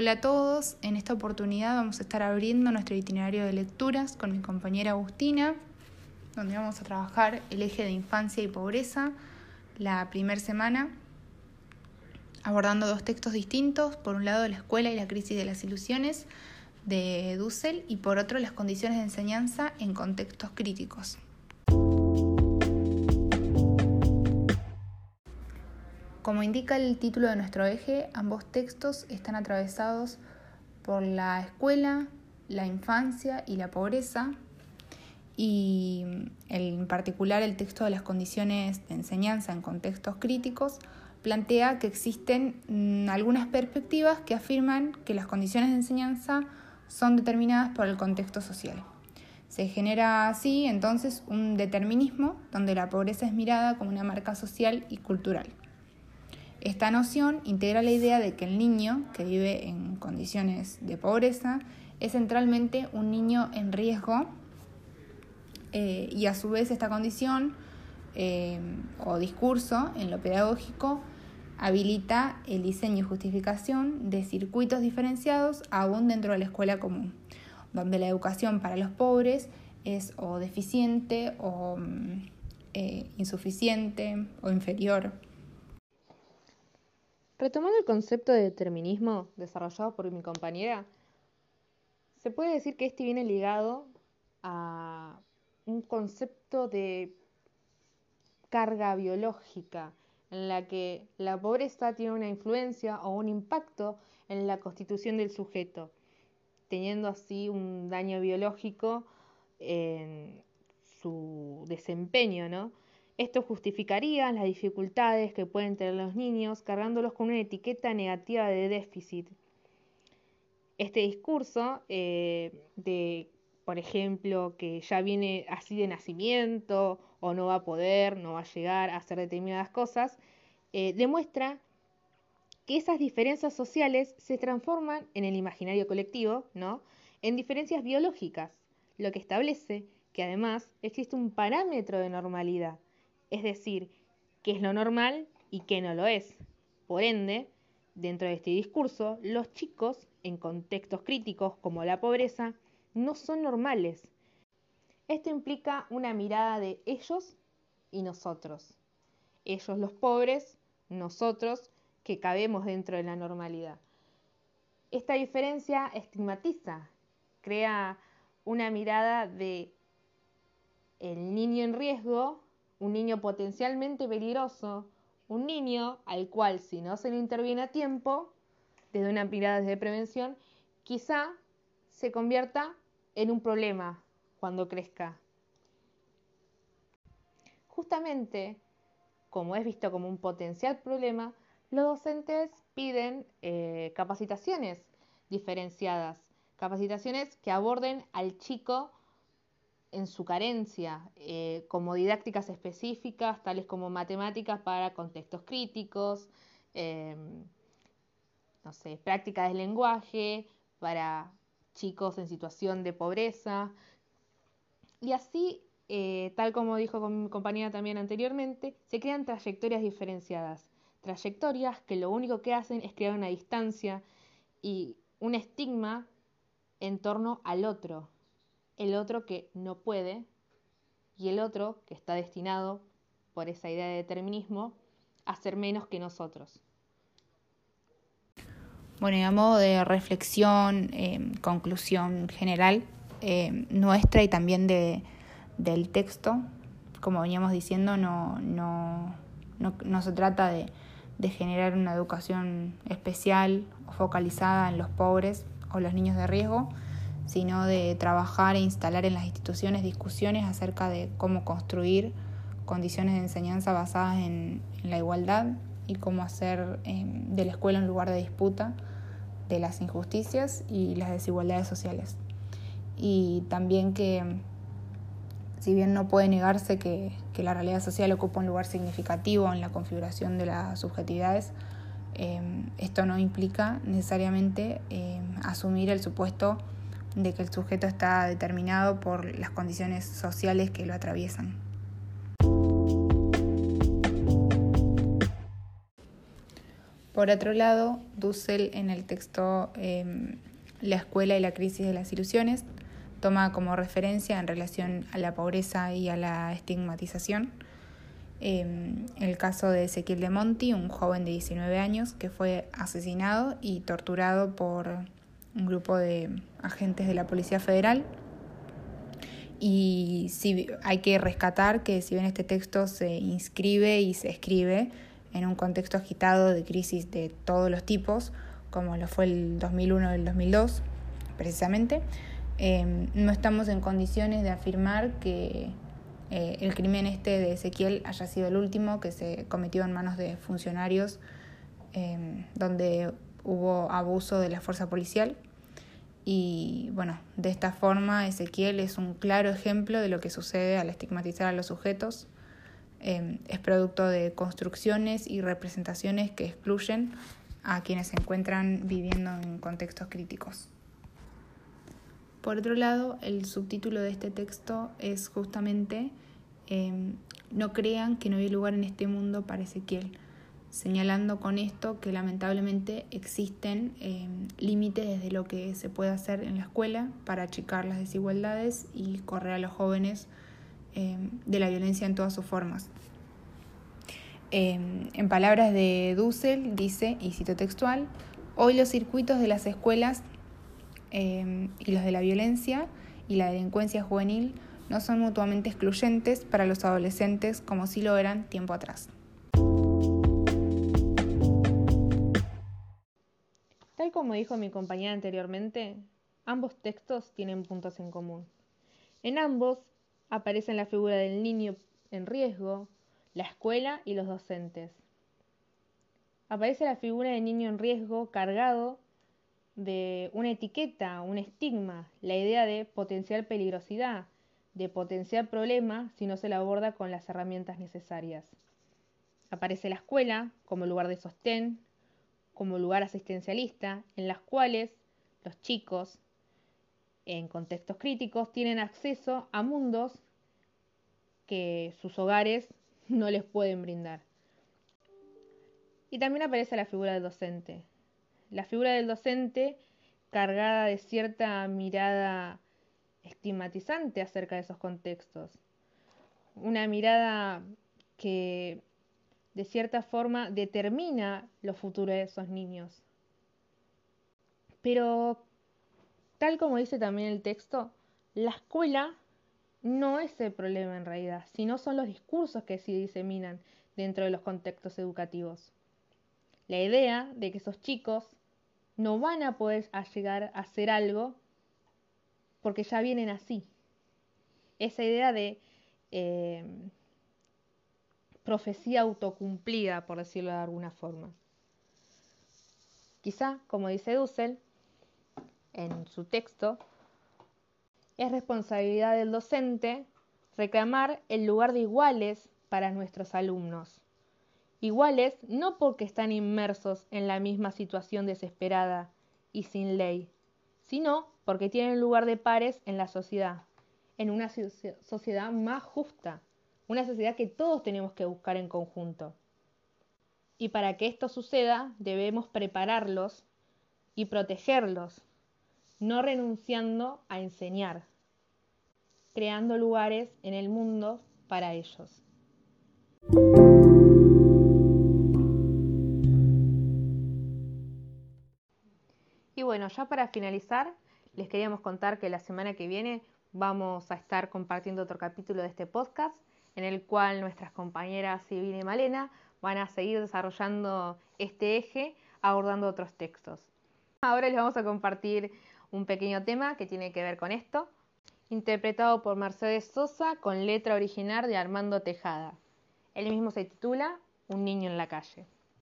Hola a todos, en esta oportunidad vamos a estar abriendo nuestro itinerario de lecturas con mi compañera Agustina, donde vamos a trabajar el eje de infancia y pobreza la primera semana, abordando dos textos distintos, por un lado la escuela y la crisis de las ilusiones de Dussel y por otro las condiciones de enseñanza en contextos críticos. Como indica el título de nuestro eje, ambos textos están atravesados por la escuela, la infancia y la pobreza, y en particular el texto de las condiciones de enseñanza en contextos críticos plantea que existen mm, algunas perspectivas que afirman que las condiciones de enseñanza son determinadas por el contexto social. Se genera así entonces un determinismo donde la pobreza es mirada como una marca social y cultural. Esta noción integra la idea de que el niño que vive en condiciones de pobreza es centralmente un niño en riesgo eh, y a su vez esta condición eh, o discurso en lo pedagógico habilita el diseño y justificación de circuitos diferenciados aún dentro de la escuela común, donde la educación para los pobres es o deficiente o mm, eh, insuficiente o inferior. Retomando el concepto de determinismo desarrollado por mi compañera, se puede decir que este viene ligado a un concepto de carga biológica, en la que la pobreza tiene una influencia o un impacto en la constitución del sujeto, teniendo así un daño biológico en su desempeño, ¿no? Esto justificaría las dificultades que pueden tener los niños cargándolos con una etiqueta negativa de déficit. Este discurso eh, de, por ejemplo, que ya viene así de nacimiento o no va a poder, no va a llegar a hacer determinadas cosas, eh, demuestra que esas diferencias sociales se transforman en el imaginario colectivo, ¿no? En diferencias biológicas, lo que establece que además existe un parámetro de normalidad es decir, qué es lo normal y qué no lo es. Por ende, dentro de este discurso, los chicos, en contextos críticos como la pobreza, no son normales. Esto implica una mirada de ellos y nosotros. Ellos los pobres, nosotros que cabemos dentro de la normalidad. Esta diferencia estigmatiza, crea una mirada de el niño en riesgo un niño potencialmente peligroso, un niño al cual si no se le interviene a tiempo, desde una mirada de prevención, quizá se convierta en un problema cuando crezca. Justamente, como es visto como un potencial problema, los docentes piden eh, capacitaciones diferenciadas, capacitaciones que aborden al chico en su carencia, eh, como didácticas específicas, tales como matemáticas para contextos críticos, em, no sé, prácticas de lenguaje para chicos en situación de pobreza. Y así, eh, tal como dijo mi compañera también anteriormente, se crean trayectorias diferenciadas. Trayectorias que lo único que hacen es crear una distancia y un estigma en torno al otro, el otro que no puede y el otro que está destinado, por esa idea de determinismo, a ser menos que nosotros. Bueno, y a modo de reflexión, em, conclusión general em, nuestra y también de, del texto, como veníamos diciendo, no, no, no, se trata de, de generar una educación especial o focalizada en los pobres o los niños de riesgo, sino de trabajar e instalar en las instituciones discusiones acerca de cómo construir condiciones de enseñanza basadas en, la igualdad y cómo hacer em, de la escuela un lugar de disputa de las injusticias y las desigualdades sociales. Y también que, si bien no puede negarse que, la realidad social ocupa un lugar significativo en la configuración de las subjetividades, em, esto no implica necesariamente em, asumir el supuesto de que el sujeto está determinado por las condiciones sociales que lo atraviesan. Por otro lado, Dussel en el texto em, La escuela y la crisis de las ilusiones toma como referencia en relación a la pobreza y a la estigmatización em, el caso de Ezequiel de Monti, un joven de 19 años que fue asesinado y torturado por un grupo de agentes de la Policía Federal. Y si, hay que rescatar que si bien este texto se inscribe y se escribe en un contexto agitado de crisis de todos los tipos, como lo fue el 2001 y el 2002, precisamente, em, no estamos en condiciones de afirmar que eh, el crimen este de Ezequiel haya sido el último que se cometió en manos de funcionarios em, donde hubo abuso de la fuerza policial. Y bueno, de esta forma Ezequiel es un claro ejemplo de lo que sucede al estigmatizar a los sujetos Em, es producto de construcciones y representaciones que excluyen a quienes se encuentran viviendo en contextos críticos. Por otro lado, el subtítulo de este texto es justamente em, No crean que no hay lugar en este mundo para Ezequiel, señalando con esto que lamentablemente existen em, límites desde lo que se puede hacer en la escuela para achicar las desigualdades y correr a los jóvenes Em, de la violencia en todas sus formas. Em, en palabras de Dussel, dice, y cito textual, hoy los circuitos de las escuelas y los de la violencia y la delincuencia juvenil no son mutuamente excluyentes para los adolescentes como si lo eran tiempo atrás. Como dijo mi compañera anteriormente, ambos textos tienen puntos en común. En ambos aparecen la figura del niño en riesgo, la escuela y los docentes. Aparece la figura del niño en riesgo cargado de una etiqueta, un estigma, la idea de potencial peligrosidad, de potencial problema si no se la aborda con las herramientas necesarias. Aparece la escuela como lugar de sostén, como lugar asistencialista, en las cuales los chicos, en contextos críticos, tienen acceso a mundos que sus hogares no les pueden brindar. Y también aparece la figura del docente. La figura del docente cargada de cierta mirada estigmatizante acerca de esos contextos. Una mirada que de cierta forma determina los futuros de esos niños. Pero Tal como dice también el texto, la escuela no es el problema en realidad, sino son los discursos que se diseminan dentro de los contextos educativos. La idea de que esos chicos no van a poder llegar a hacer algo porque ya vienen así. Esa idea de eh, profecía autocumplida, por decirlo de alguna forma. Quizá, como dice Dussel, en su texto, es responsabilidad del docente reclamar el lugar de iguales para nuestros alumnos. Iguales no porque están inmersos en la misma situación desesperada y sin ley, sino porque tienen lugar de pares en la sociedad, en una sociedad más justa, una sociedad que todos tenemos que buscar en conjunto. Y para que esto suceda debemos prepararlos y protegerlos no renunciando a enseñar, creando lugares en el mundo para ellos. Y bueno, ya para finalizar, les queríamos contar que la semana que viene vamos a estar compartiendo otro capítulo de este podcast en el cual nuestras compañeras Silvina y Malena van a seguir desarrollando este eje abordando otros textos. Ahora les vamos a compartir un pequeño tema que tiene que ver con esto, interpretado por Mercedes Sosa con letra original de Armando Tejada. El mismo se titula Un niño en la calle.